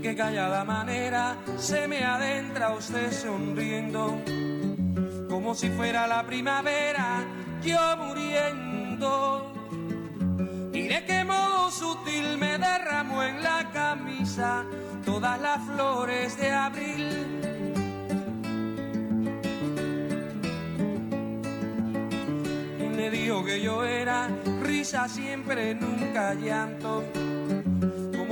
de qué callada manera se me adentra usted sonriendo, como si fuera la primavera, yo muriendo. Y de qué modo sutil me derramó en la camisa todas las flores de abril. Y me dijo que yo era risa siempre, nunca llanto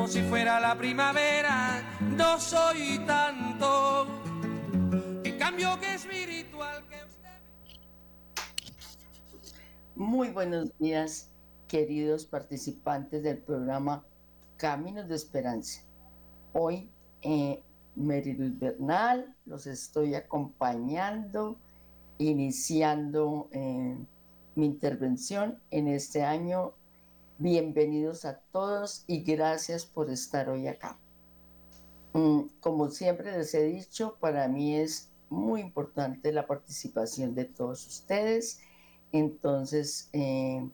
si fuera la primavera, no soy tanto. Cambio que espiritual que usted. Muy buenos días, queridos participantes del programa Caminos de Esperanza. Hoy, eh, Bernal, los estoy acompañando, iniciando eh, mi intervención en este año Bienvenidos a todos y gracias por estar hoy acá. Mm, como siempre les he dicho, para mí es muy importante la participación de todos ustedes. Entonces, eh,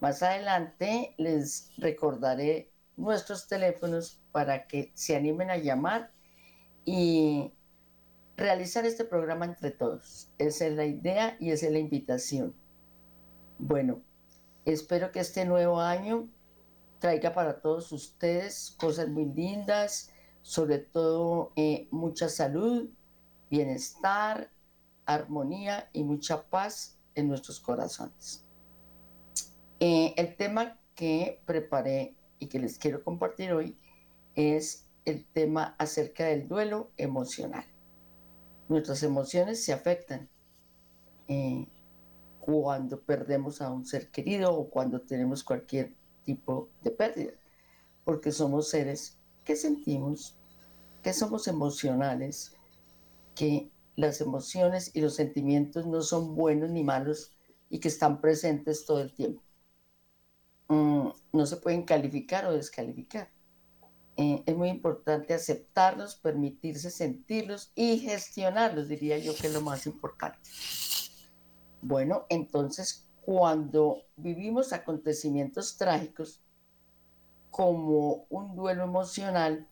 más adelante les recordaré nuestros teléfonos para que se animen a llamar y realizar este programa entre todos. Esa es la idea y esa es la invitación. Bueno, Espero que este nuevo año traiga para todos ustedes cosas muy lindas, sobre todo eh, mucha salud, bienestar, armonía y mucha paz en nuestros corazones. Eh, el tema que preparé y que les quiero compartir hoy es el tema acerca del duelo emocional. Nuestras emociones se afectan. Eh, cuando perdemos a un ser querido o cuando tenemos cualquier tipo de pérdida, porque somos seres que sentimos, que somos emocionales, que las emociones y los sentimientos no son buenos ni malos y que están presentes todo el tiempo. Mm, no se pueden calificar o descalificar. Eh, es muy importante aceptarlos, permitirse sentirlos y gestionarlos, diría yo que es lo más importante. Bueno, entonces cuando vivimos acontecimientos trágicos como un duelo emocional,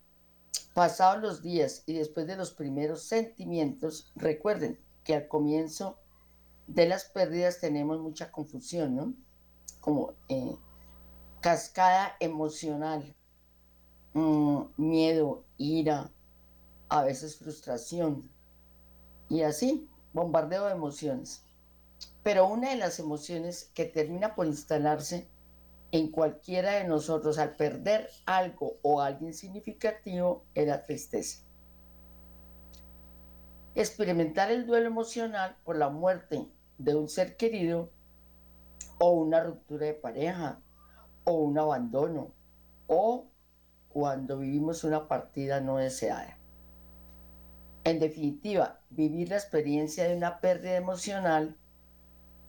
pasados los días y después de los primeros sentimientos, recuerden que al comienzo de las pérdidas tenemos mucha confusión, ¿no? Como eh, cascada emocional, mm, miedo, ira, a veces frustración y así, bombardeo de emociones. Pero una de las emociones que termina por instalarse en cualquiera de nosotros al perder algo o alguien significativo es la tristeza. Experimentar el duelo emocional por la muerte de un ser querido o una ruptura de pareja o un abandono o cuando vivimos una partida no deseada. En definitiva, vivir la experiencia de una pérdida emocional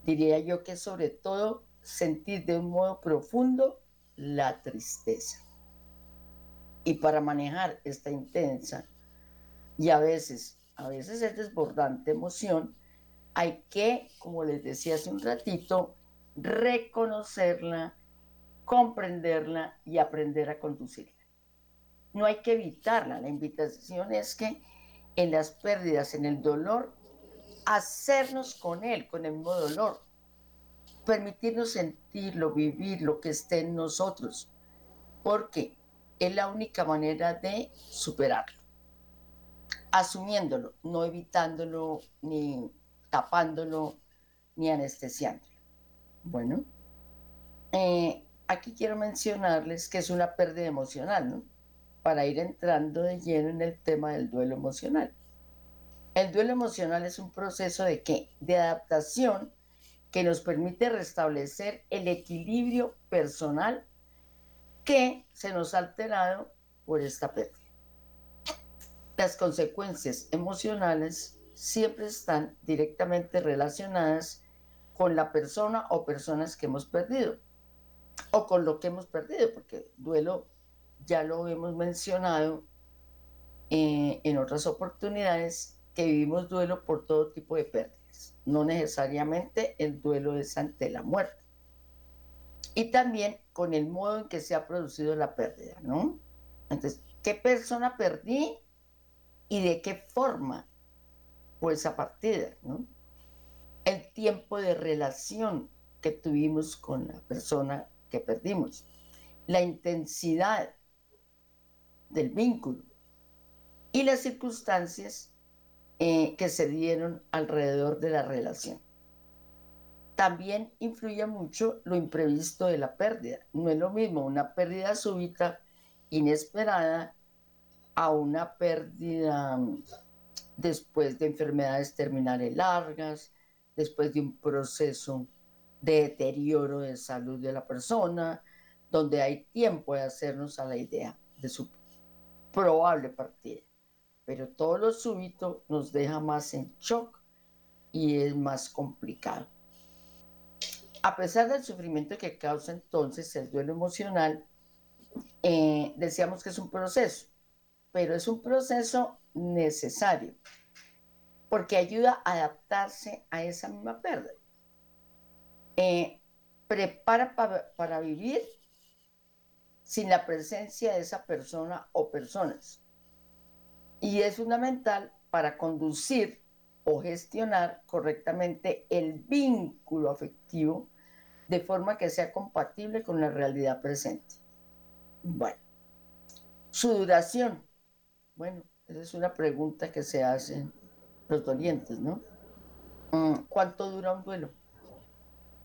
diría yo que sobre todo sentir de un modo profundo la tristeza. Y para manejar esta intensa y a veces, a veces es desbordante emoción, hay que, como les decía hace un ratito, reconocerla, comprenderla y aprender a conducirla. No hay que evitarla, la invitación es que en las pérdidas, en el dolor, hacernos con Él, con el mismo dolor, permitirnos sentirlo, vivir lo que esté en nosotros, porque es la única manera de superarlo, asumiéndolo, no evitándolo, ni tapándolo, ni anestesiándolo. Bueno, eh, aquí quiero mencionarles que es una pérdida emocional, ¿no? Para ir entrando de lleno en el tema del duelo emocional. El duelo emocional es un proceso de qué? De adaptación que nos permite restablecer el equilibrio personal que se nos ha alterado por esta pérdida. Las consecuencias emocionales siempre están directamente relacionadas con la persona o personas que hemos perdido o con lo que hemos perdido, porque duelo ya lo hemos mencionado eh, en otras oportunidades, que vivimos duelo por todo tipo de pérdidas. No necesariamente el duelo es ante la muerte. Y también con el modo en que se ha producido la pérdida, ¿no? Entonces, ¿Qué persona perdí y de qué forma fue esa partida? ¿no? El tiempo de relación que tuvimos con la persona que perdimos, la intensidad del vínculo y las circunstancias eh, que se dieron alrededor de la relación. También influye mucho lo imprevisto de la pérdida. No es lo mismo una pérdida súbita, inesperada, a una pérdida mm, después de enfermedades terminales largas, después de un proceso de deterioro de salud de la persona, donde hay tiempo de hacernos a la idea de su probable partida. Pero todo lo súbito nos deja más en shock y es más complicado. A pesar del sufrimiento que causa entonces el duelo emocional, eh, decíamos que es un proceso, pero es un proceso necesario porque ayuda a adaptarse a esa misma pérdida. Eh, prepara para vivir sin la presencia de esa persona o personas. Y es fundamental para conducir o gestionar correctamente el vínculo afectivo de forma que sea compatible con la realidad presente. Bueno, su duración. Bueno, esa es una pregunta que se hacen los dolientes, ¿no? Mm, ¿Cuánto dura un duelo?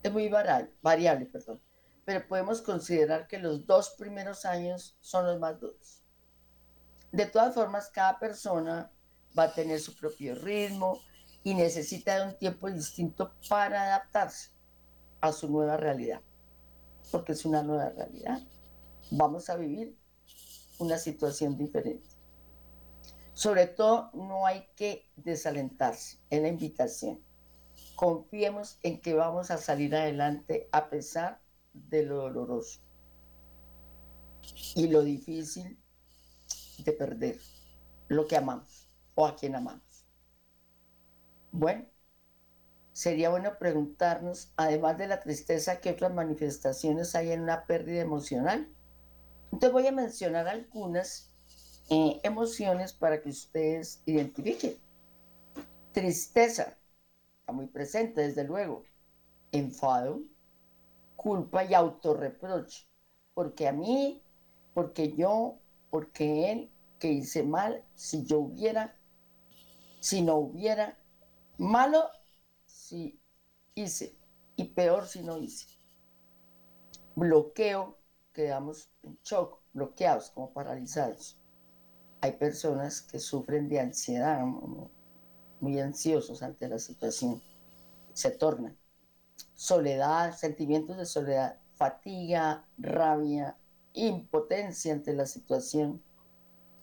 Es muy variable, variable, perdón, pero podemos considerar que los dos primeros años son los más duros. De todas formas, cada persona va a tener su propio ritmo y necesita de un tiempo distinto para adaptarse a su nueva realidad, porque es una nueva realidad. Vamos a vivir una situación diferente. Sobre todo, no hay que desalentarse, en la invitación. Confiemos en que vamos a salir adelante a pesar de lo doloroso y lo difícil de perder lo que amamos o a quien amamos. Bueno, sería bueno preguntarnos, además de la tristeza, ¿qué otras manifestaciones hay en una pérdida emocional? Entonces voy a mencionar algunas eh, emociones para que ustedes identifiquen. Tristeza, está muy presente desde luego. Enfado, culpa y autorreproche. Porque a mí, porque yo, porque él, que hice mal, si yo hubiera, si no hubiera. Malo si hice y peor si no hice. Bloqueo, quedamos en shock, bloqueados, como paralizados. Hay personas que sufren de ansiedad, muy ansiosos ante la situación, se tornan. Soledad, sentimientos de soledad, fatiga, rabia, impotencia ante la situación,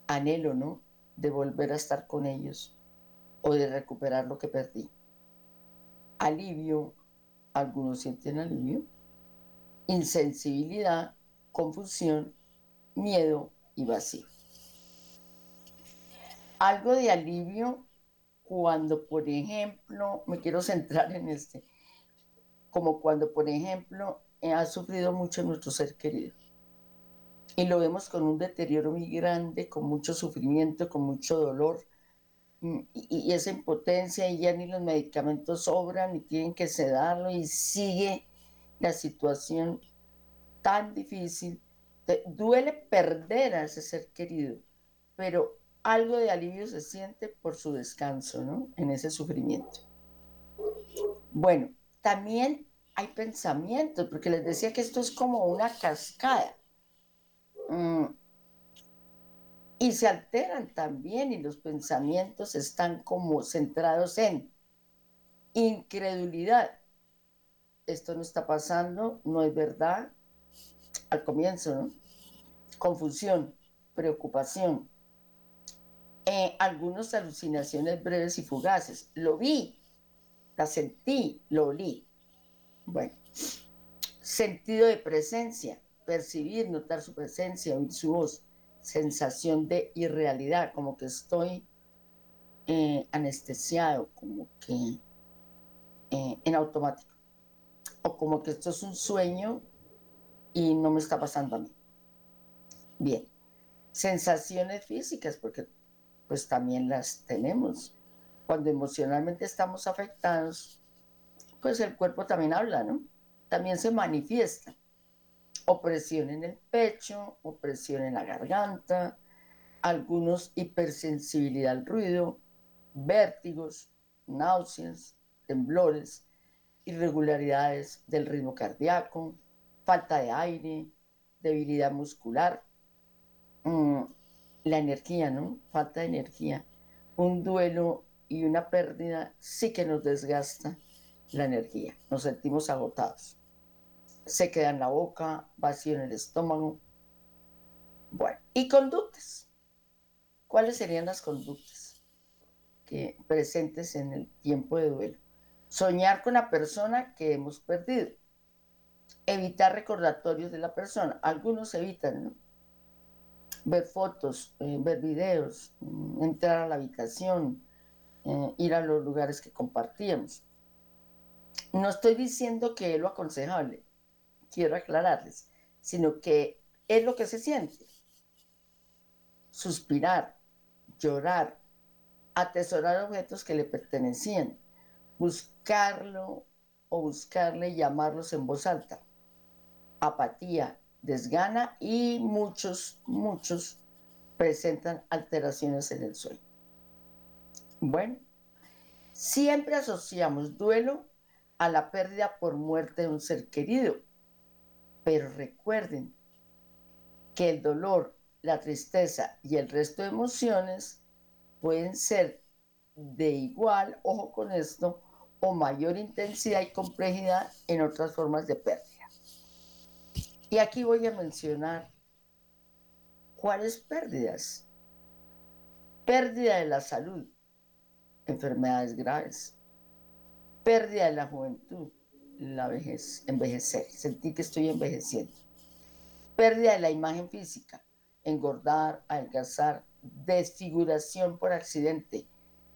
anhelo, ¿no? De volver a estar con ellos o de recuperar lo que perdí alivio, algunos sienten alivio, insensibilidad, confusión, miedo y vacío. Algo de alivio cuando, por ejemplo, me quiero centrar en este, como cuando, por ejemplo, ha sufrido mucho nuestro ser querido. Y lo vemos con un deterioro muy grande, con mucho sufrimiento, con mucho dolor, Mm, y, esa impotencia y ya ni los medicamentos sobran y tienen que sedarlo y sigue la situación tan difícil. duele perder a ese ser querido, pero algo de alivio se siente por su descanso, ¿no? En ese sufrimiento. Bueno, también hay pensamientos, porque les decía que esto es como una cascada. Mm, y se alteran también y los pensamientos están como centrados en incredulidad. Esto no está pasando, no es verdad. Al comienzo, ¿no? Confusión, preocupación. Eh, algunas alucinaciones breves y fugaces. Lo vi, la sentí, lo olí. Bueno, sentido de presencia, percibir, notar su presencia, oír su voz sensación de irrealidad, como que estoy eh, anestesiado, como que eh, en automático, o como que esto es un sueño y no me está pasando a mí. Bien, sensaciones físicas, porque pues también las tenemos. Cuando emocionalmente estamos afectados, pues el cuerpo también habla, ¿no? También se manifiesta. Opresión en el pecho, opresión en la garganta, algunos hipersensibilidad al ruido, vértigos, náuseas, temblores, irregularidades del ritmo cardíaco, falta de aire, debilidad muscular, mm, la energía, ¿no? Falta de energía. Un duelo y una pérdida sí que nos desgasta la energía, nos sentimos agotados. Se queda en la boca, vacío en el estómago. Bueno, y conductas. ¿Cuáles serían las conductas que presentes en el tiempo de duelo? Soñar con la persona que hemos perdido. Evitar recordatorios de la persona. Algunos evitan. Ver fotos, eh, ver videos, mm, entrar a la habitación, eh, ir a los lugares que compartíamos. No estoy diciendo que es lo aconsejable, quiero aclararles, sino que es lo que se siente. Suspirar, llorar, atesorar objetos que le pertenecían, buscarlo o buscarle y llamarlos en voz alta. Apatía, desgana y muchos, muchos presentan alteraciones en el sueño. Bueno, siempre asociamos duelo a la pérdida por muerte de un ser querido, pero recuerden que el dolor, la tristeza y el resto de emociones pueden ser de igual, ojo con esto, o mayor intensidad y complejidad en otras formas de pérdida. Y aquí voy a mencionar cuáles pérdidas. Pérdida de la salud, enfermedades graves. Pérdida de la juventud, la vejez, envejecer, sentir que estoy envejeciendo. Pérdida de la imagen física, engordar, adelgazar, desfiguración por accidente,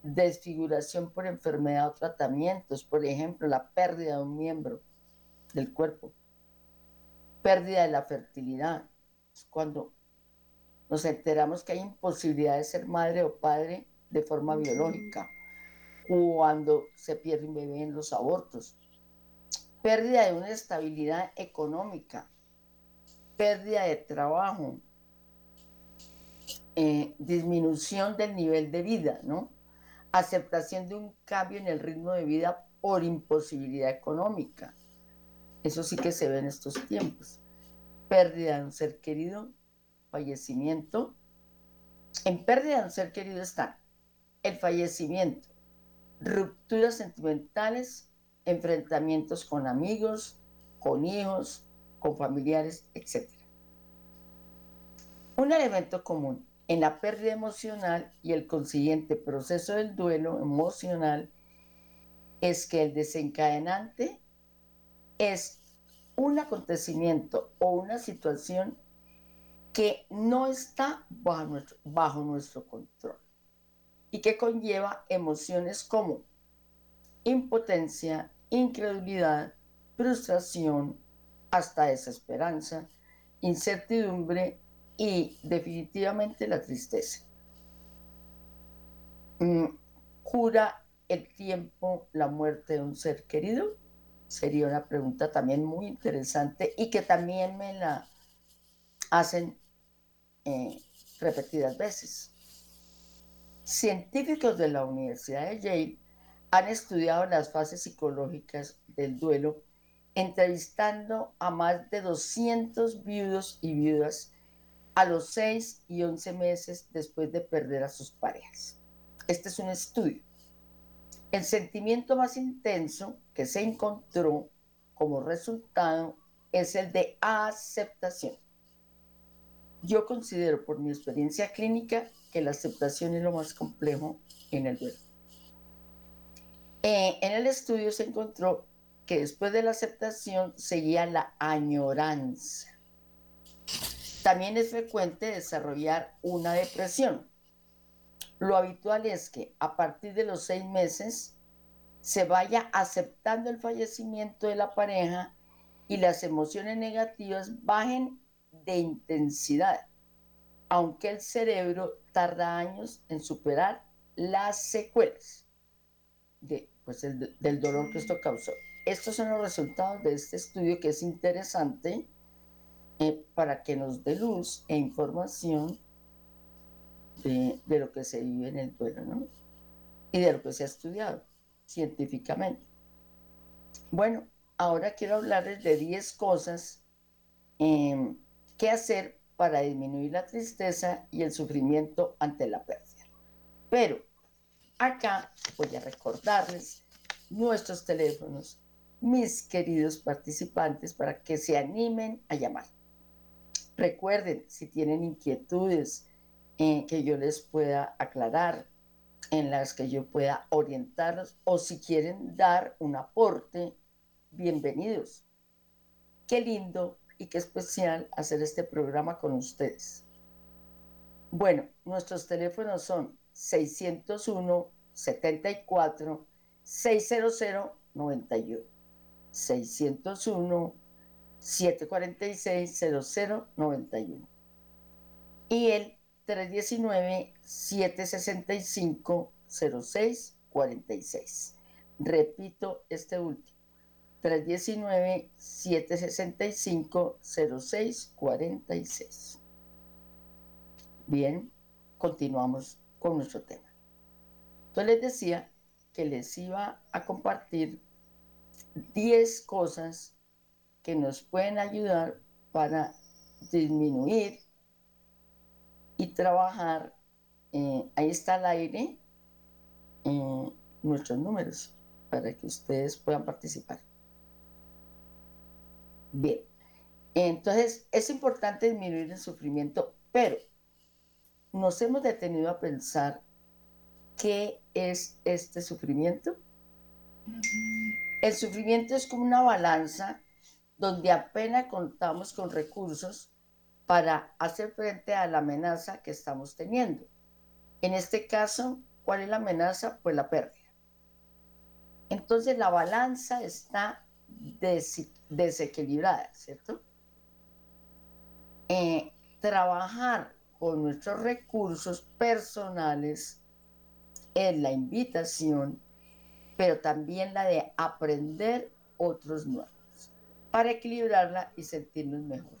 desfiguración por enfermedad o tratamientos, por ejemplo, la pérdida de un miembro del cuerpo, pérdida de la fertilidad, cuando nos enteramos que hay imposibilidad de ser madre o padre de forma biológica, cuando se pierde un bebé en los abortos, pérdida de una estabilidad económica, pérdida de trabajo, eh, disminución del nivel de vida, ¿no? Aceptación de un cambio en el ritmo de vida por imposibilidad económica. Eso sí que se ve en estos tiempos. Pérdida de un ser querido, fallecimiento. En pérdida de un ser querido están el fallecimiento, rupturas sentimentales, enfrentamientos con amigos, con hijos, con familiares, etc. Un elemento común en la pérdida emocional y el consiguiente proceso del duelo emocional es que el desencadenante es un acontecimiento o una situación que no está bajo nuestro, bajo nuestro control y que conlleva emociones como impotencia, incredulidad, frustración, hasta desesperanza, incertidumbre y definitivamente la tristeza. Mm, ¿Cura el tiempo la muerte de un ser querido? Sería una pregunta también muy interesante y que también me la hacen eh, repetidas veces. Científicos de la Universidad de Yale han estudiado las fases psicológicas del duelo, entrevistando a más de 200 viudos y viudas a los 6 y 11 meses después de perder a sus parejas. Este es un estudio. El sentimiento más intenso que se encontró como resultado es el de aceptación. Yo considero por mi experiencia clínica que la aceptación es lo más complejo en el duelo. Eh, en el estudio se encontró que después de la aceptación seguía la añoranza también es frecuente desarrollar una depresión. Lo habitual es que a partir de los seis meses se vaya aceptando el fallecimiento de la pareja y las emociones negativas bajen de intensidad. aunque el cerebro tarda años en superar las secuelas de, pues, del dolor que esto causó. Estos son los resultados de este estudio que es interesante eh, para que nos dé luz e información de, de, lo que se vive en el duelo, ¿no? Y de lo que se ha estudiado científicamente. Bueno, ahora quiero hablarles de 10 cosas eh, que hacer para disminuir la tristeza y el sufrimiento ante la pérdida. Pero acá voy a recordarles nuestros teléfonos, mis queridos participantes, para que se animen a llamar. Recuerden, si tienen inquietudes eh, que yo les pueda aclarar, en las que yo pueda orientarlos, o si quieren dar un aporte, bienvenidos. Qué lindo y qué especial hacer este programa con ustedes. Bueno, nuestros teléfonos son 601 74 600 91 601 746 0091 y el 319 765 0646. Repito este último. 319-765-0646. Bien, continuamos con nuestro tema. Entonces les decía que les iba a compartir 10 cosas que nos pueden ayudar para disminuir y trabajar. Eh, ahí está el aire, en nuestros números, para que ustedes puedan participar. Bien, entonces es importante disminuir el sufrimiento, pero nos hemos detenido a pensar qué es este sufrimiento. El sufrimiento es como una balanza donde apenas contamos con recursos para hacer frente a la amenaza que estamos teniendo. En este caso, ¿cuál es la amenaza? Pues la pérdida. Entonces la balanza está desequilibrada, ¿cierto? Eh, trabajar con nuestros recursos personales es la invitación, pero también la de aprender otros nuevos para equilibrarla y sentirnos mejor.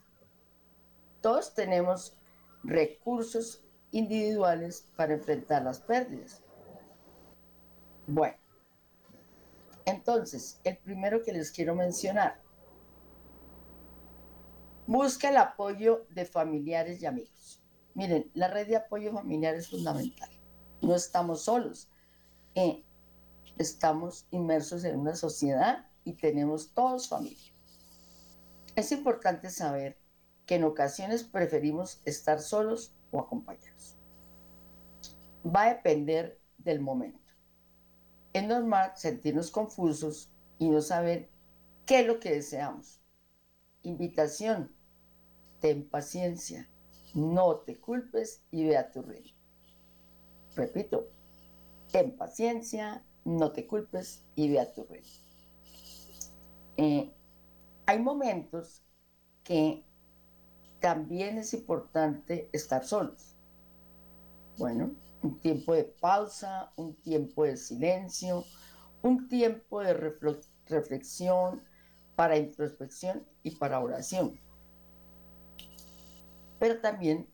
Todos tenemos recursos individuales para enfrentar las pérdidas. Bueno, entonces, el primero que les quiero mencionar, busca el apoyo de familiares y amigos. Miren, la red de apoyo familiar es fundamental. No estamos solos. Eh, estamos inmersos en una sociedad y tenemos todos familia. Es importante saber que en ocasiones preferimos estar solos o acompañados. Va a depender del momento. Es normal sentirnos confusos y no saber qué es lo que deseamos. Invitación, ten paciencia, no te culpes y ve a tu reino. Repito, ten paciencia, no te culpes y ve a tu reino. Eh, hay momentos que también es importante estar solos. Bueno, un tiempo de pausa, un tiempo de silencio, un tiempo de reflexión para introspección y para oración. Pero también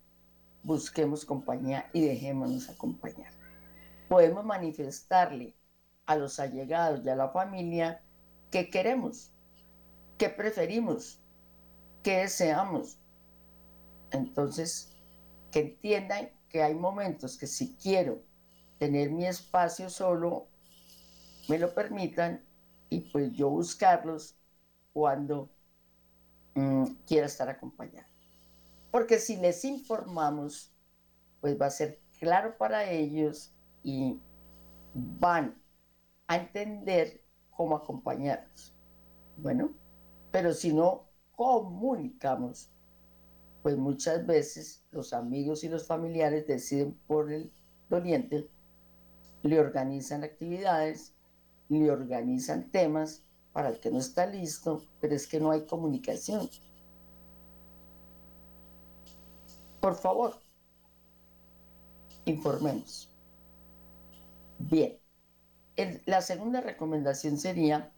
busquemos compañía y dejémonos acompañar. Podemos manifestarle a los allegados y a la familia qué queremos, qué preferimos, qué deseamos. Entonces, que entiendan que hay momentos que si quiero tener mi espacio solo, me lo permitan y pues yo buscarlos cuando mm, quiera estar acompañado. Porque si les informamos, pues va a ser claro para ellos y van a entender cómo acompañarnos. Bueno, pero si no comunicamos, pues muchas veces los amigos y los familiares deciden por el doliente, le organizan actividades, le organizan temas para el que no está listo, pero es que no hay comunicación. Por favor, informemos. Bien, la segunda recomendación sería,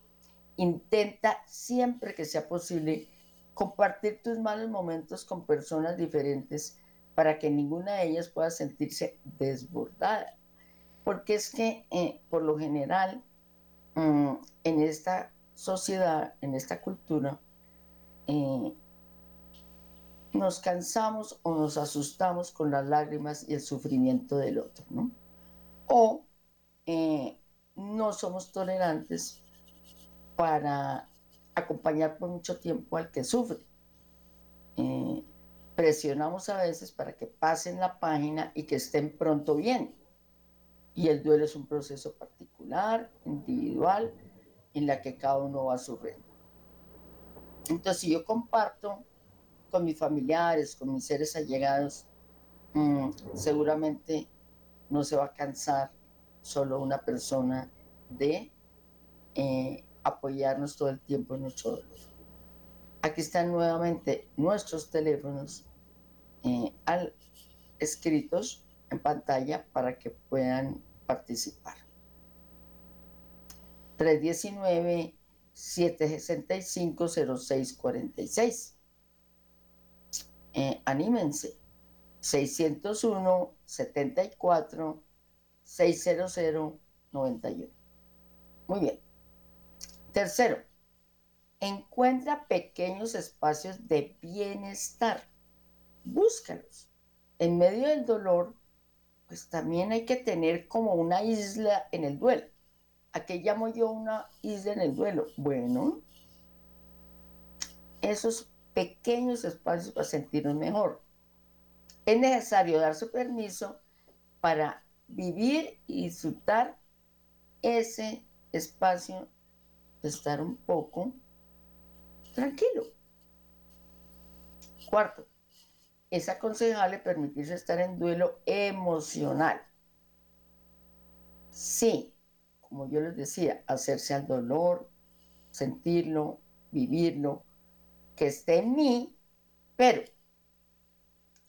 intenta siempre que sea posible compartir tus malos momentos con personas diferentes para que ninguna de ellas pueda sentirse desbordada. Porque es que eh, por lo general mm, en esta sociedad, en esta cultura, eh, nos cansamos o nos asustamos con las lágrimas y el sufrimiento del otro, ¿no? O eh, no somos tolerantes para acompañar por mucho tiempo al que sufre. Eh, presionamos a veces para que pasen la página y que estén pronto bien. Y el duelo es un proceso particular, individual, en la que cada uno va sufrir. Entonces, si yo comparto con mis familiares, con mis seres allegados, mm, seguramente no se va a cansar solo una persona de eh, apoyarnos todo el tiempo en nuestro dolor. Aquí están nuevamente nuestros teléfonos eh, escritos en pantalla para que puedan participar. 319-765-0646. Eh, anímense. 601 74 600 91. Muy bien. Tercero, encuentra pequeños espacios de bienestar. Búscalos. En medio del dolor, pues también hay que tener como una isla en el duelo. ¿A qué llamo yo una isla en el duelo? Bueno, esos pequeños espacios para sentirnos mejor. Es necesario dar su permiso para vivir y disfrutar ese espacio de estar un poco tranquilo. Cuarto, es aconsejable permitirse estar en duelo emocional. Sí, como yo les decía, hacerse al dolor, sentirlo, vivirlo, que esté en mí, pero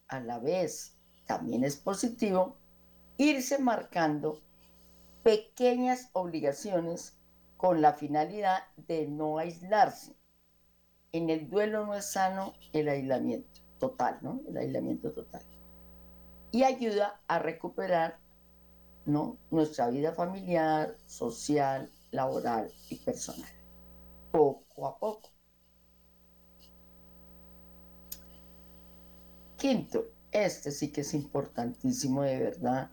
a la vez también es positivo irse marcando pequeñas obligaciones con la finalidad de no aislarse. En el duelo no es sano el aislamiento total, ¿no? El aislamiento total. Y ayuda a recuperar, ¿no? Nuestra vida familiar, social, laboral y personal. Poco a poco. Quinto, este sí que es importantísimo de verdad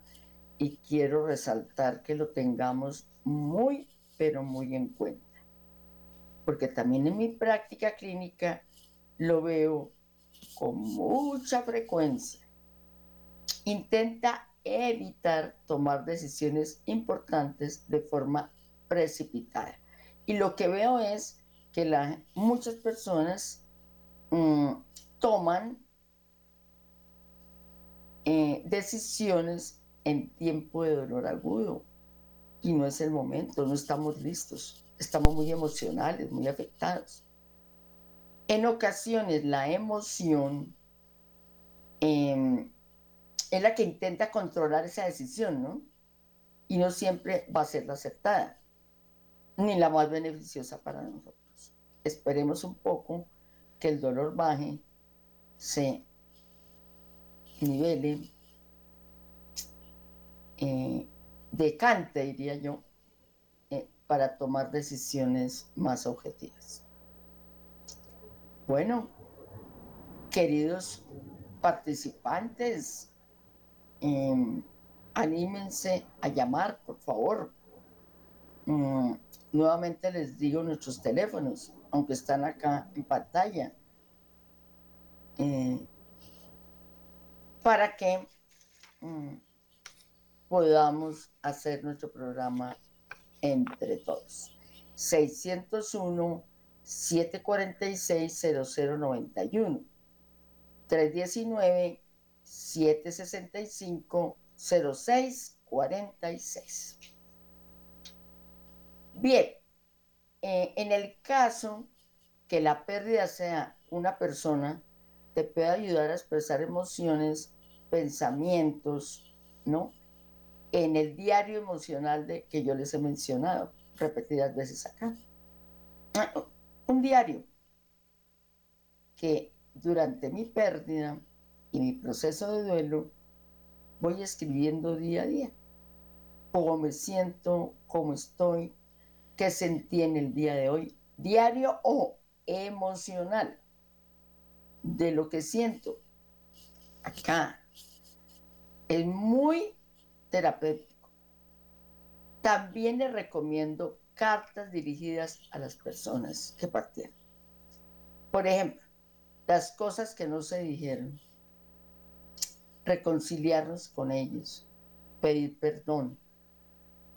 y quiero resaltar que lo tengamos muy, pero muy en cuenta. Porque también en mi práctica clínica lo veo con mucha frecuencia. Intenta evitar tomar decisiones importantes de forma precipitada. Y lo que veo es que la, muchas personas mm, toman eh, decisiones en tiempo de dolor agudo y no es el momento, no estamos listos, estamos muy emocionales, muy afectados. En ocasiones la emoción em, es la que intenta controlar esa decisión, ¿no? Y no siempre va a ser la aceptada, ni la más beneficiosa para nosotros. Esperemos un poco que el dolor baje, se nivele, eh, decante, diría yo, eh, para tomar decisiones más objetivas. Bueno, queridos participantes, em, anímense a llamar, por favor. Mm, nuevamente les digo nuestros teléfonos, aunque están acá en pantalla. Para que mm, podamos hacer nuestro programa entre todos. 601 746 0091 319 765 0646. Bien, eh, en el caso que la pérdida sea una persona, te puede ayudar a expresar emociones pensamientos, ¿no? En el diario emocional de, que yo les he mencionado repetidas veces acá. Un diario que durante mi pérdida y mi proceso de duelo voy escribiendo día a día cómo me siento, cómo estoy, qué sentí en el día de hoy, diario o emocional, de lo que siento. Acá es muy terapéutico. También les recomiendo cartas dirigidas a las personas que partieron. Por ejemplo, las cosas que no se dijeron, reconciliarnos con ellos, pedir perdón,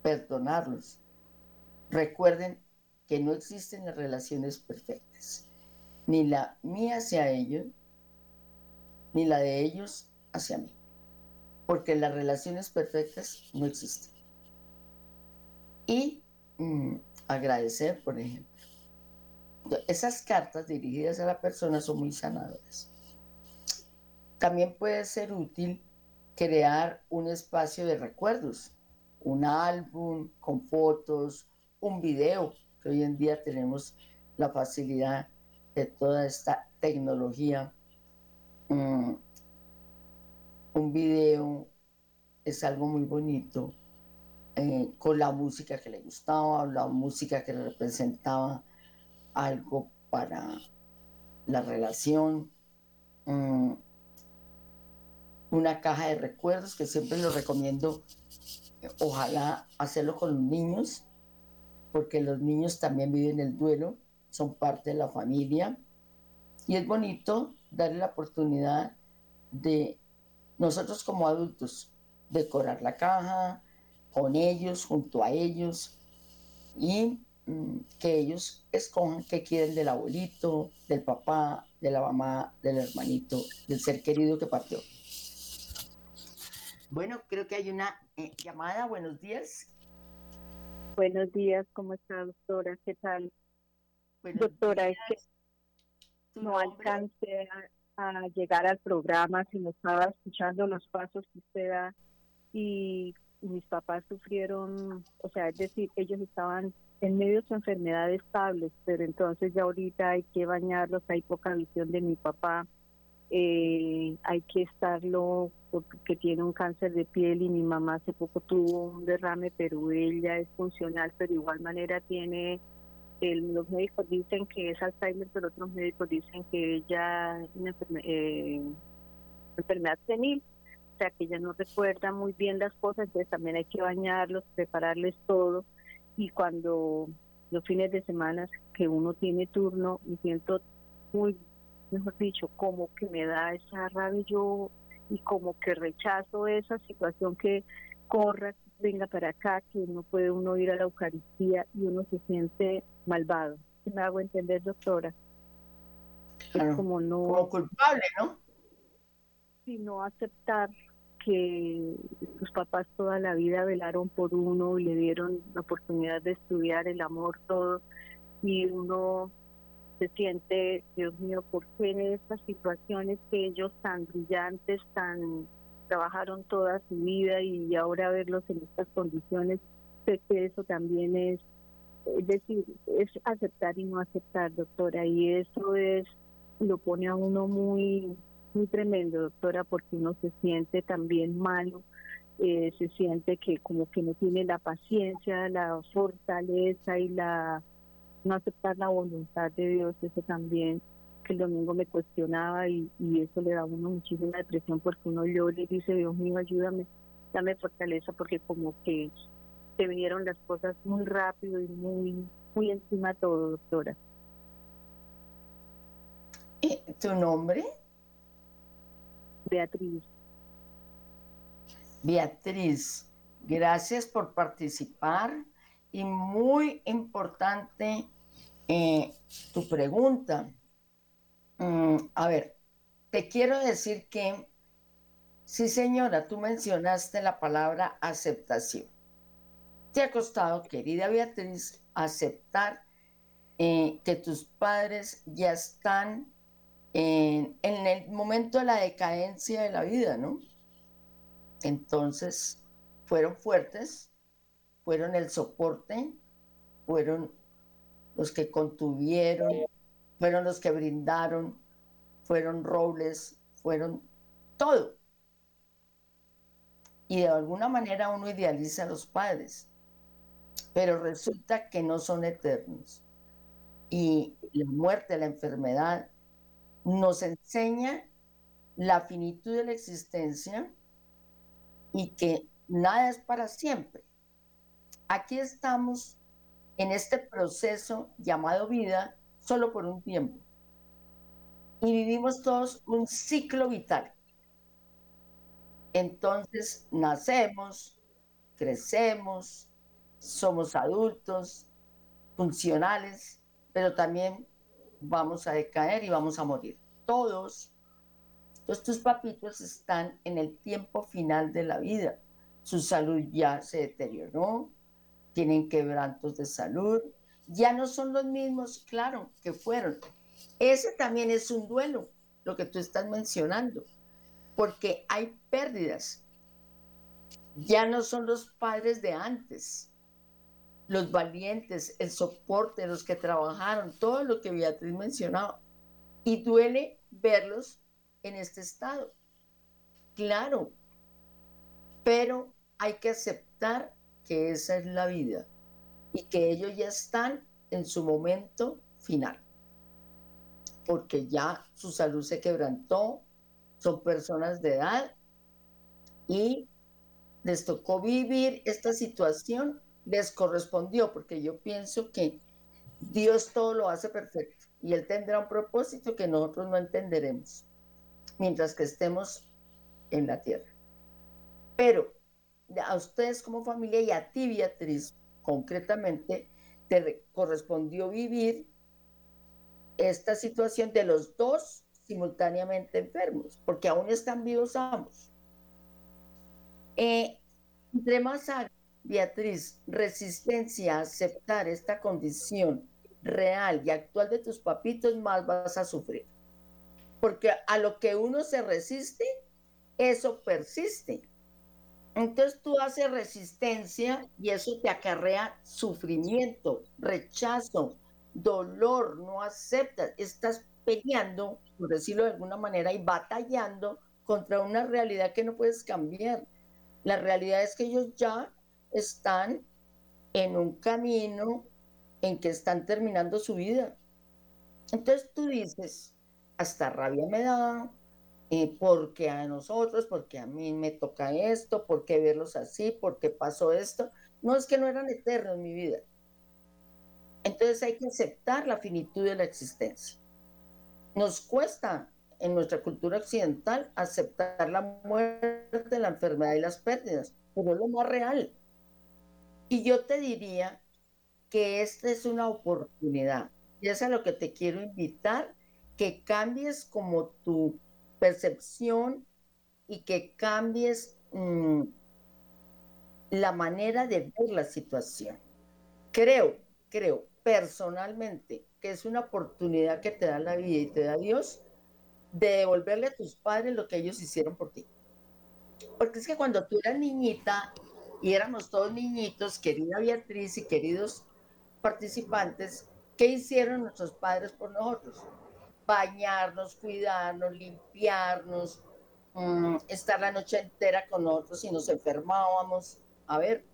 perdonarlos. Recuerden que no existen las relaciones perfectas, ni la mía hacia ellos, ni la de ellos hacia mí, porque las relaciones perfectas no existen. Y mm, agradecer, por ejemplo. Esas cartas dirigidas a la persona son muy sanadoras. También puede ser útil crear un espacio de recuerdos un álbum con fotos, un video, que hoy en día tenemos la facilidad de toda esta tecnología. Mm, un video es algo muy bonito, eh, con la música que le gustaba, la música que representaba algo para la relación. Mm, una caja de recuerdos que siempre lo recomiendo ojalá hacerlo con los niños, porque los niños también viven el duelo, son parte de la familia. Y es bonito darle la oportunidad de nosotros como adultos decorar la caja con ellos, junto a ellos, y mm, que ellos escojan qué quieren del abuelito, del papá, de la mamá, del hermanito, del ser querido que partió. Bueno, creo que hay una eh, llamada. Buenos días. Buenos días, ¿cómo está, doctora? ¿Qué tal? Doctora, es que no alcancé a, llegar al programa, sino estaba escuchando los pasos que usted da y mis papás sufrieron, o sea, es decir, ellos estaban en medio de su enfermedad estable, pero entonces ya ahorita hay que bañarlos, hay poca visión de mi papá eh, hay que estarlo porque tiene un cáncer de piel y mi mamá hace poco tuvo un derrame, pero ella es funcional, pero de igual manera tiene, los médicos dicen que es Alzheimer, pero otros médicos dicen que ella es una eh, enfermedad senil, o sea que ella no recuerda muy bien las cosas, entonces también hay que bañarlos, prepararles todo. Y cuando los fines de semana que uno tiene turno me siento muy mejor dicho, como que me da esa rabia yo y como que rechazo esa situación que corra, venga para acá, que no puede uno ir a la Eucaristía y uno se siente malvado. ¿Me hago entender, doctora? es como no... Como culpable, ¿no? Sino aceptar que sus papás toda la vida velaron por uno y le dieron la oportunidad de estudiar el amor, todo, y uno se siente, Dios mío, ¿por qué en estas situaciones que ellos tan brillantes, tan trabajaron toda su vida y ahora verlos en estas condiciones, sé que eso también es, decir, es aceptar y no aceptar, doctora, y eso es, lo pone a uno muy, muy tremendo, doctora, porque uno se siente también malo, eh, se siente que como que no tiene la paciencia, la fortaleza y la no aceptar la voluntad de Dios, eso también que el domingo me cuestionaba y, eso le da a uno muchísima depresión porque uno llora y dice, Dios mío, ayúdame, dame fortaleza porque como que se vinieron las cosas muy rápido y muy, muy encima todo, doctora. ¿Y tu nombre? Beatriz. Beatriz, gracias por participar y muy importante eh, tu pregunta. Mm, a ver, te quiero decir que, sí señora, tú mencionaste la palabra aceptación. Te ha costado, querida Beatriz, aceptar eh, que tus padres ya están en, en, el momento de la decadencia de la vida, ¿no? Entonces, fueron fuertes, fueron el soporte, fueron los que contuvieron, fueron los que brindaron, fueron robles, fueron todo. Y de alguna manera uno idealiza a los padres, pero resulta que no son eternos. Y la muerte, la enfermedad, nos enseña la finitud de la existencia y que nada es para siempre. Aquí estamos en este proceso llamado vida solo por un tiempo. Y vivimos todos un ciclo vital. Entonces nacemos, crecemos, somos adultos, funcionales, pero también vamos a decaer y vamos a morir. Todos. Entonces tus papitos están en el tiempo final de la vida. Su salud ya se deterioró, tienen quebrantos de salud, ya no son los mismos, claro, que fueron. Ese también es un duelo, lo que tú estás mencionando porque hay pérdidas. Ya no son los padres de antes, los valientes, el soporte, los que trabajaron, todo lo que Beatriz mencionaba. Y duele verlos en este estado. Claro, pero hay que aceptar que esa es la vida y que ellos ya están en su momento final, porque ya su salud se quebrantó, son personas de edad y les tocó vivir esta situación, les correspondió, porque yo pienso que Dios todo lo hace perfecto y Él tendrá un propósito que nosotros no entenderemos mientras que estemos en la tierra. Pero a ustedes como familia y a ti, Beatriz, concretamente, te correspondió vivir esta situación de los dos simultáneamente enfermos, porque aún están vivos ambos. Eh, entre más Beatriz, resistencia a aceptar esta condición real y actual de tus papitos, más vas a sufrir. Porque a lo que uno se resiste, eso persiste. Entonces tú haces resistencia y eso te acarrea sufrimiento, rechazo, dolor, no aceptas, estás peleando, por decirlo de alguna manera, y batallando contra una realidad que no puedes cambiar. La realidad es que ellos ya están en un camino en que están terminando su vida. Entonces tú dices, hasta rabia me da, eh, porque a nosotros, porque a mí me toca esto, porque verlos así, porque pasó esto. No es que no eran eternos en mi vida. Entonces hay que aceptar la finitud de la existencia. Nos cuesta en nuestra cultura occidental aceptar la muerte, la enfermedad y las pérdidas, pero es lo más real. Y yo te diría que esta es una oportunidad. Y es a lo que te quiero invitar, que cambies como tu percepción y que cambies mm, la manera de ver la situación. Creo, creo personalmente que es una oportunidad que te da la vida y te da Dios de devolverle a tus padres lo que ellos hicieron por ti. Porque es que cuando tú eras niñita y éramos todos niñitos, querida Beatriz y queridos participantes, ¿qué hicieron nuestros padres por nosotros? Bañarnos, cuidarnos, limpiarnos, mm, estar la noche entera con nosotros y nos enfermábamos. A ver,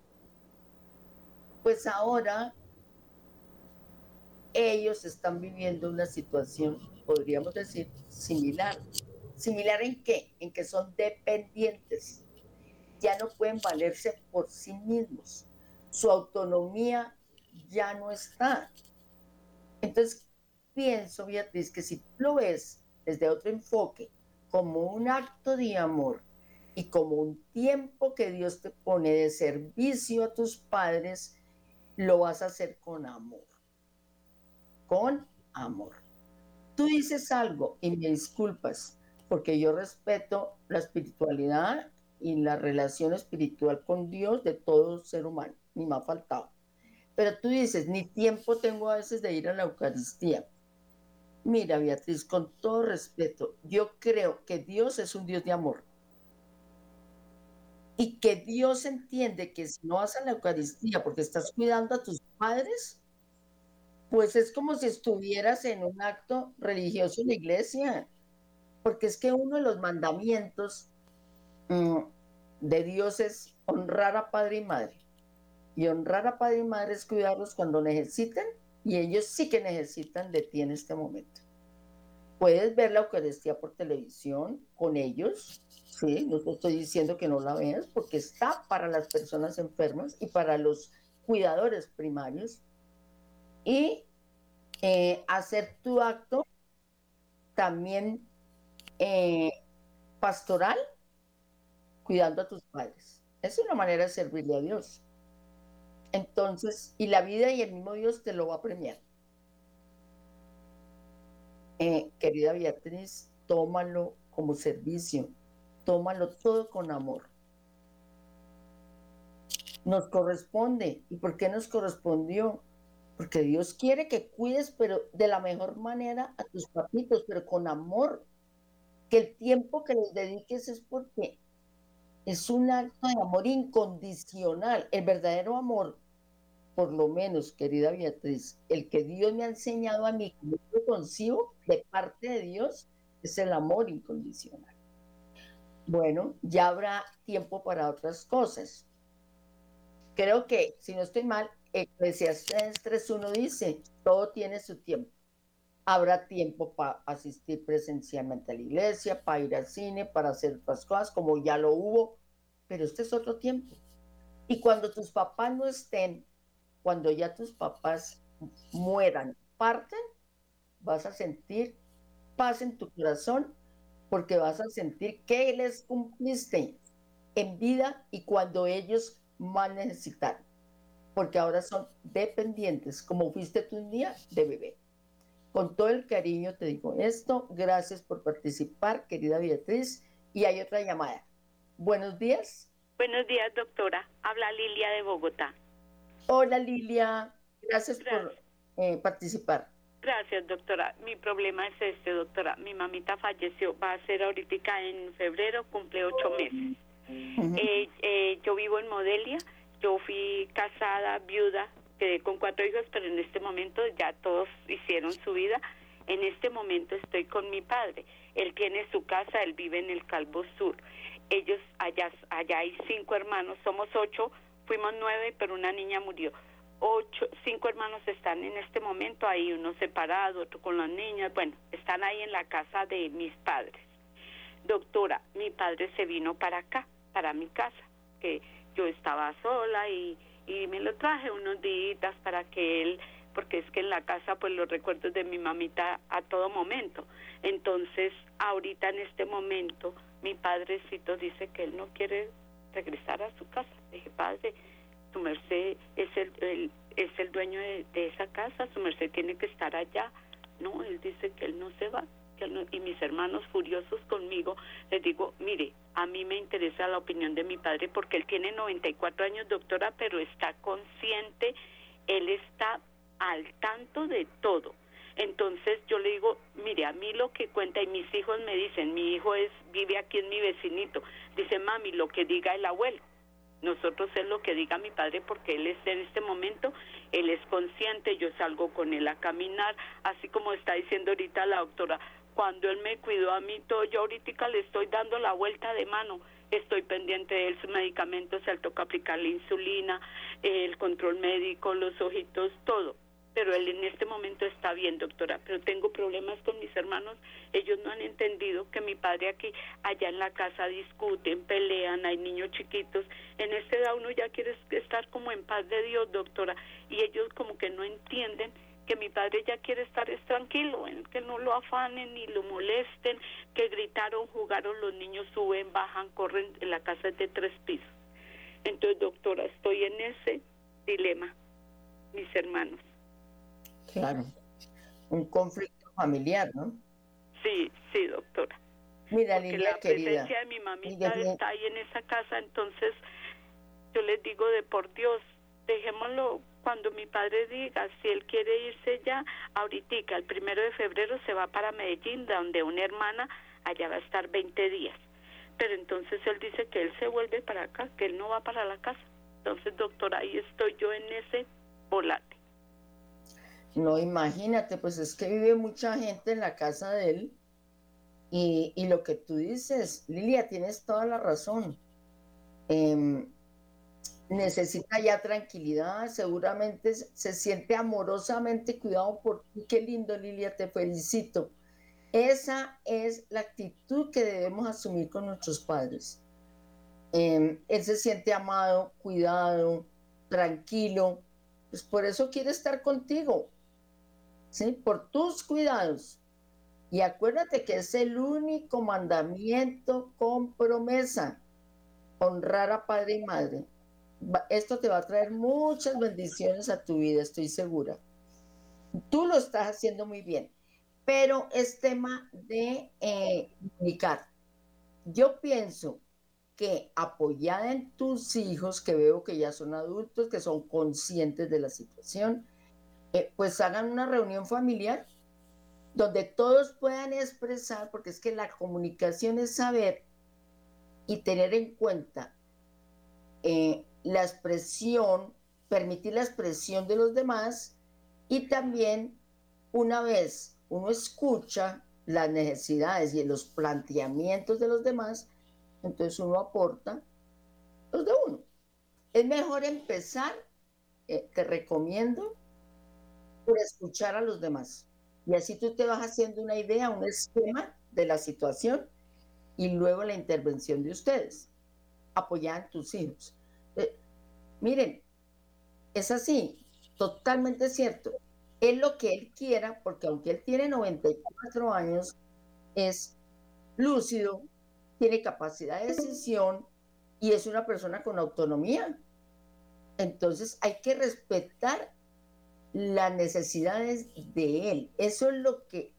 pues ahora ellos están viviendo una situación, podríamos decir, similar. ¿Similar en qué? En que son dependientes. Ya no pueden valerse por sí mismos. Su autonomía ya no está. Entonces, pienso, Beatriz, que si lo ves desde otro enfoque, como un acto de amor y como un tiempo que Dios te pone de servicio a tus padres, lo vas a hacer con amor con amor. Tú dices algo y me disculpas, porque yo respeto la espiritualidad y la relación espiritual con Dios de todo ser humano, ni me ha faltado. Pero tú dices, ni tiempo tengo a veces de ir a la Eucaristía. Mira, Beatriz, con todo respeto, yo creo que Dios es un Dios de amor. y que Dios entiende que si no a la Eucaristía porque estás cuidando a tus padres, pues es como si estuvieras en un acto religioso en la iglesia, porque es que uno de los mandamientos mm, de Dios es honrar a padre y madre. Y honrar a padre y madre es cuidarlos cuando necesiten y ellos sí que necesitan de ti en este momento. Puedes ver la Eucaristía por televisión con ellos, sí, no te estoy diciendo que no la veas porque está para las personas enfermas y para los cuidadores primarios, y eh, hacer tu acto también eh, pastoral cuidando a tus padres. Es una manera de servirle a Dios. Entonces, y la vida y el mismo Dios te lo va a premiar. Eh, querida Beatriz, tómalo como servicio, tómalo todo con amor. Nos corresponde. ¿Y por qué nos correspondió? Porque Dios quiere que cuides, pero de la mejor manera a tus papitos, pero con amor. Que el tiempo que les dediques es porque es un acto de amor incondicional. El verdadero amor, por lo menos, querida Beatriz, el que Dios me ha enseñado a mí, como yo concibo, de parte de Dios, es el amor incondicional. Bueno, ya habrá tiempo para otras cosas. Creo que, si no estoy mal, Eclesiastes 3.1 dice, todo tiene su tiempo. Habrá tiempo para asistir presencialmente a la iglesia, para ir al cine, para hacer otras cosas, como ya lo hubo, pero este es otro tiempo. Y cuando tus papás no estén, cuando ya tus papás mueran, parten, vas a sentir paz en tu corazón, porque vas a sentir que les cumpliste en vida y cuando ellos más necesitan porque ahora son dependientes, como fuiste tú un día de bebé. Con todo el cariño te digo esto. Gracias por participar, querida Beatriz. Y hay otra llamada. Buenos días. Buenos días, doctora. Habla Lilia de Bogotá. Hola, Lilia. Gracias, por eh, participar. Gracias, doctora. Mi problema es este, doctora. Mi mamita falleció. Va a ser ahorita en febrero, cumple ocho meses. Eh, eh, yo vivo en Modelia yo fui casada, viuda, quedé con cuatro hijos, pero en este momento ya todos hicieron su vida. En este momento estoy con mi padre. Él tiene su casa, él vive en el Calvo Sur. Ellos, allá, allá hay cinco hermanos, somos ocho, fuimos nueve, pero una niña murió. Ocho, cinco hermanos están en este momento ahí, uno separado, otro con las niñas, bueno, están ahí en la casa de mis padres. Doctora, mi padre se vino para acá, para mi casa, que yo estaba sola y, y me lo traje unos días para que él, porque es que en la casa pues los recuerdos de mi mamita a todo momento. Entonces, ahorita en este momento, mi padrecito dice que él no quiere regresar a su casa. Le dije, padre, su merced es el, es el dueño de, de esa casa, su merced tiene que estar allá. No, él dice que él no se va y mis hermanos furiosos conmigo, les digo, mire, a mí me interesa la opinión de mi padre porque él tiene 94 años, doctora, pero está consciente, él está al tanto de todo. Entonces yo le digo, mire, a mí lo que cuenta y mis hijos me dicen, mi hijo es vive aquí en mi vecinito. Dice, "Mami, lo que diga el abuelo." Nosotros es lo que diga mi padre porque él es en este momento, él es consciente, yo salgo con él a caminar, así como está diciendo ahorita la doctora, cuando él me cuidó a mí todo, yo ahorita le estoy dando la vuelta de mano, estoy pendiente de él, sus medicamentos, le toca aplicar la insulina, el control médico, los ojitos, todo. Pero él en este momento está bien, doctora, pero tengo problemas con mis hermanos, ellos no han entendido que mi padre aquí, allá en la casa discuten, pelean, hay niños chiquitos, en este edad uno ya quiere estar como en paz de Dios, doctora, y ellos como que no entienden que mi padre ya quiere estar es tranquilo, que no lo afanen ni lo molesten, que gritaron, jugaron, los niños suben, bajan, corren, en la casa de tres pisos. Entonces, doctora, estoy en ese dilema, mis hermanos. Claro, un conflicto familiar, ¿no? Sí, sí, doctora. Mira, Lilia, la presencia de mi mamita está ahí en esa casa, entonces yo les digo de por Dios, dejémoslo cuando mi padre diga, si él quiere irse ya, ahorita, el primero de febrero se va para Medellín, donde una hermana allá va a estar 20 días. pero entonces él dice que él se vuelve para acá, que él no va para la casa. Entonces, doctora, ahí estoy yo en ese volate. No, imagínate, pues es que vive mucha gente en la casa de él. Y, y lo que tú dices, Lilia, tienes toda la razón. Em, necesita ya tranquilidad, seguramente se siente amorosamente cuidado por ti. Qué lindo, Lilia, te felicito. Esa es la actitud que debemos asumir con nuestros padres. Em, él se siente amado, cuidado, tranquilo, pues por eso quiere estar contigo, ¿sí? Por tus cuidados. Y acuérdate que es el único mandamiento con promesa, honrar a padre y madre. Esto te va a traer muchas bendiciones a tu vida, estoy segura. Tú lo estás haciendo muy bien pero es tema de eh, comunicar. Yo pienso que apoyada en tus hijos, que veo que ya son adultos, que son conscientes de la situación, eh, pues hagan una reunión familiar donde todos puedan expresar, porque es que la comunicación es saber y tener en cuenta eh, la expresión, permitir la expresión de los demás y también una vez uno escucha las necesidades y los planteamientos de los demás, entonces uno aporta los de uno. Es mejor empezar, eh, te recomiendo, por escuchar a los demás. Y así tú te vas haciendo una idea, un esquema de la situación y luego la intervención de ustedes. Apoyar a tus hijos. Miren, es así, totalmente cierto es lo que él quiera, porque aunque él tiene 94 años, es lúcido, tiene capacidad de decisión y es una persona con autonomía. Entonces hay que respetar las necesidades de él. Eso es lo que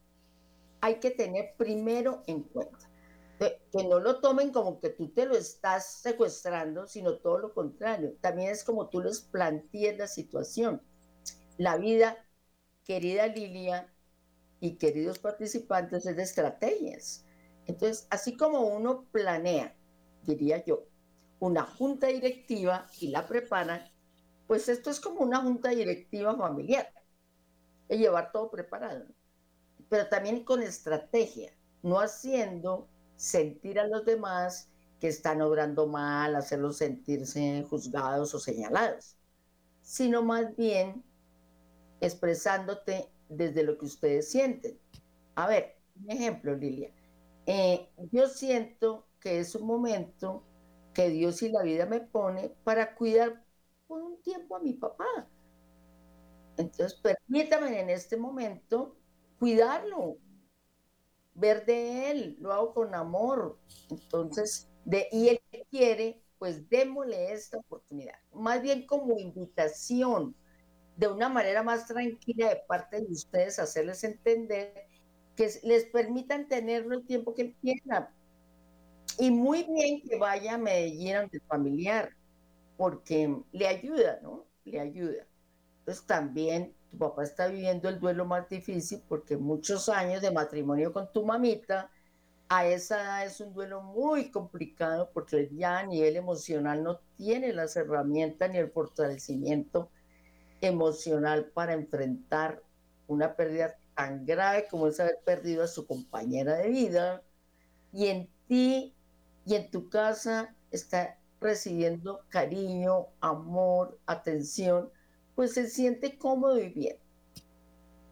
hay que tener primero en cuenta. Que no lo tomen como que tú te lo estás secuestrando, sino todo lo contrario. También es como tú les plantees la situación. La vida querida Lilia y queridos participantes, es de estrategias. Entonces, así como uno planea, diría yo, una junta directiva y la prepara, pues esto es como una junta directiva familiar, es llevar todo preparado, pero también con estrategia, no haciendo sentir a los demás que están obrando mal, hacerlos sentirse juzgados o señalados, sino más bien expresándote desde lo que ustedes sienten. A ver, un ejemplo, Lilia. Eh, yo siento que es un momento que Dios y la vida me pone para cuidar por un tiempo a mi papá. Entonces, permítame en este momento cuidarlo, ver de él, lo hago con amor. Entonces, de, y él quiere, pues démosle esta oportunidad. Más bien como invitación, de una manera más tranquila de parte de ustedes, hacerles entender que les permitan tenerlo el tiempo que quieran. Y muy bien que vaya a Medellín ante familiar, porque le ayuda, ¿no? Le ayuda. Entonces también tu papá está viviendo el duelo más difícil porque muchos años de matrimonio con tu mamita, a esa edad es un duelo muy complicado porque ya a nivel emocional no tiene las herramientas ni el fortalecimiento emocional para enfrentar una pérdida tan grave como es haber perdido a su compañera de vida. Y en ti y en tu casa está recibiendo cariño, amor, atención, pues se siente cómodo y bien.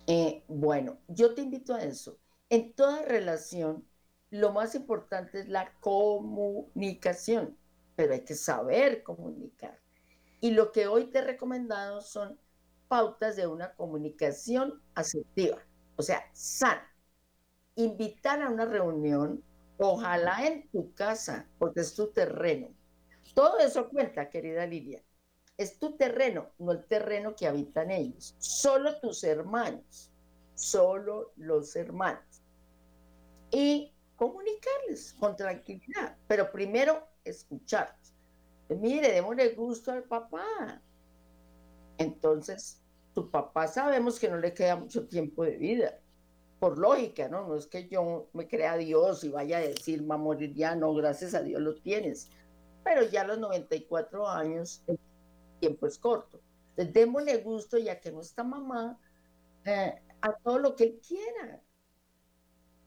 Eh, bueno, yo te invito a eso. En toda relación, lo más importante es la comunicación, pero hay que saber comunicar. Y lo que hoy te he recomendado son pautas de una comunicación asertiva, o sea, sana. Invitar a una reunión, ojalá en tu casa, porque es tu terreno. Todo eso cuenta, querida Lilia. Es tu terreno, no el terreno que habitan ellos. Solo tus hermanos, solo los hermanos. Y comunicarles con tranquilidad, pero primero escucharlos. Mire, démosle gusto al papá. Entonces, tu papá sabemos que no le queda mucho tiempo de vida. por lógica, ¿no? No es que yo me crea Dios y vaya a decir, morir ya, no, gracias a Dios lo tienes. Pero ya a los 94 años, tiempo es corto. Entonces, démosle gusto, ya que no está mamá, eh, a todo lo que él quiera.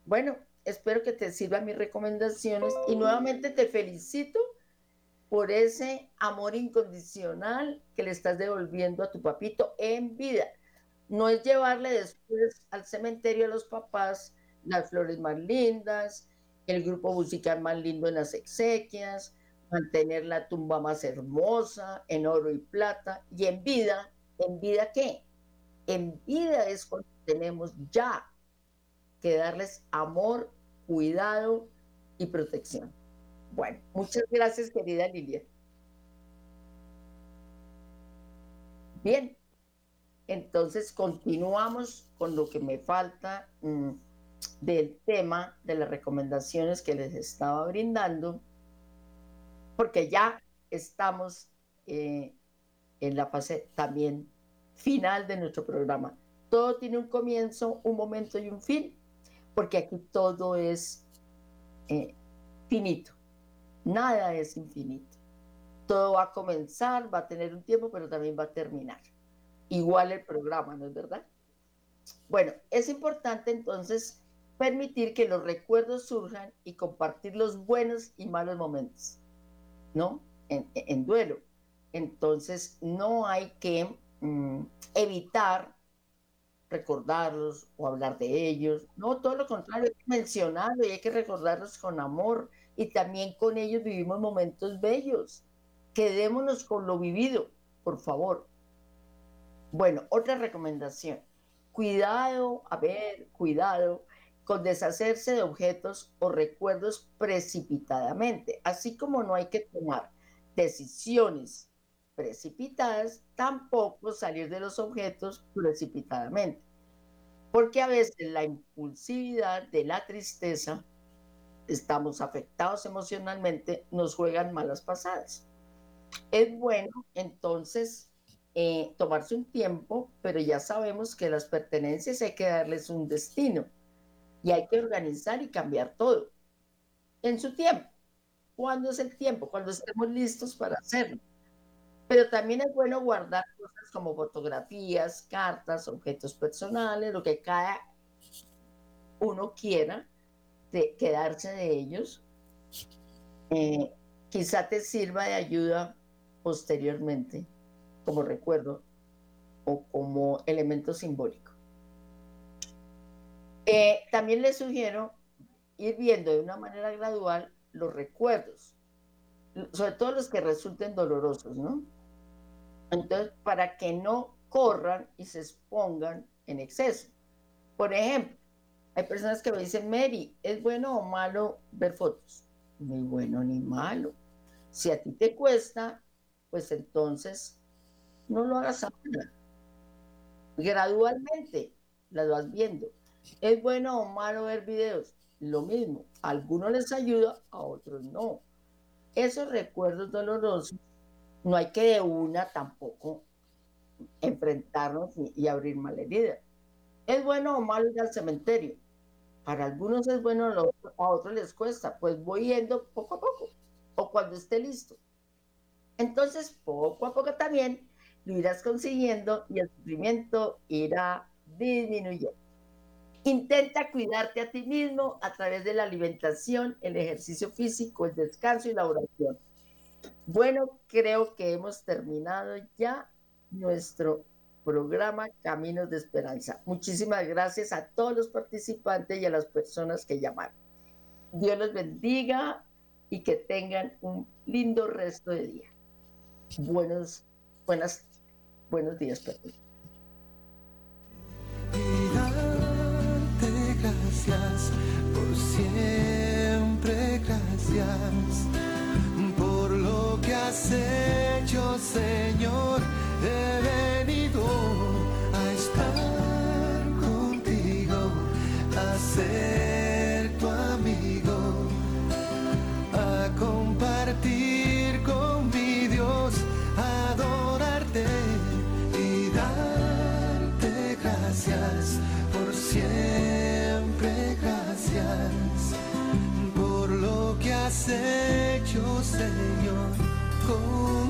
Bueno, espero que te sirvan mis recomendaciones y nuevamente te felicito por ese amor incondicional que le estás devolviendo a tu papito en vida. No es llevarle después al cementerio a los papás las flores más lindas, el grupo musical más lindo en las exequias, mantener la tumba más hermosa en oro y plata y en vida, ¿en vida qué? En vida es cuando tenemos ya que darles amor, cuidado y protección. Bueno, muchas gracias, querida Lilia. Bien, entonces continuamos con lo que me falta mm, del tema de las recomendaciones que les estaba brindando, porque ya estamos eh, en la fase también final de nuestro programa. Todo tiene un comienzo, un momento y un fin, porque aquí todo es eh, finito. Nada es infinito. Todo va a comenzar, va a tener un tiempo, pero también va a terminar. Igual el programa, ¿no es verdad? Bueno, es importante entonces permitir que los recuerdos surjan y compartir los buenos y malos momentos, ¿no? En, duelo. Entonces, no hay que mm, evitar recordarlos o hablar de ellos, no, todo lo contrario, hay que mencionarlos y hay que recordarlos con amor y también con ellos vivimos momentos bellos. Quedémonos con lo vivido, por favor. Bueno, otra recomendación. Cuidado, a ver, cuidado con deshacerse de objetos o recuerdos precipitadamente, así como no hay que tomar decisiones precipitadas, tampoco salir de los objetos precipitadamente. Porque a veces la impulsividad de la tristeza estamos afectados emocionalmente, nos juegan malas pasadas. Es bueno entonces eh, tomarse un tiempo, pero ya sabemos que las pertenencias hay que darles un destino y hay que organizar y cambiar todo en su tiempo. ¿Cuándo es el tiempo? Cuando estemos listos para hacerlo. Pero también es bueno guardar cosas como fotografías, cartas, objetos personales, lo que cada uno quiera de quedarse de ellos, eh, quizá te sirva de ayuda posteriormente como recuerdo o como elemento simbólico. Eh, también les sugiero ir viendo de una manera gradual los recuerdos, sobre todo los que resulten dolorosos, ¿no? Entonces, para que no corran y se expongan en exceso. Por ejemplo, hay personas que me dicen, Mary, ¿es bueno o malo ver fotos? Ni bueno ni malo. Si a ti te cuesta, pues entonces no lo hagas ahora. Gradualmente las vas viendo. ¿Es bueno o malo ver videos? Lo mismo. A algunos les ayuda, a otros no. Esos recuerdos dolorosos no hay que de una tampoco enfrentarnos y, abrir malherida. ¿Es bueno o malo ir al cementerio? Para algunos es bueno, a otros les cuesta. Pues voy yendo poco a poco o cuando esté listo. Entonces, poco a poco también lo irás consiguiendo y el sufrimiento irá disminuyendo. Intenta cuidarte a ti mismo a través de la alimentación, el ejercicio físico, el descanso y la oración. Bueno, creo que hemos terminado ya nuestro programa Caminos de Esperanza. Muchísimas gracias a todos los participantes y a las personas que llamaron. Dios los bendiga y que tengan un lindo resto de día. Buenos, buenas, buenos días, perdón. gracias, por siempre gracias, por lo que has hecho, Señor. hecho, Señor, con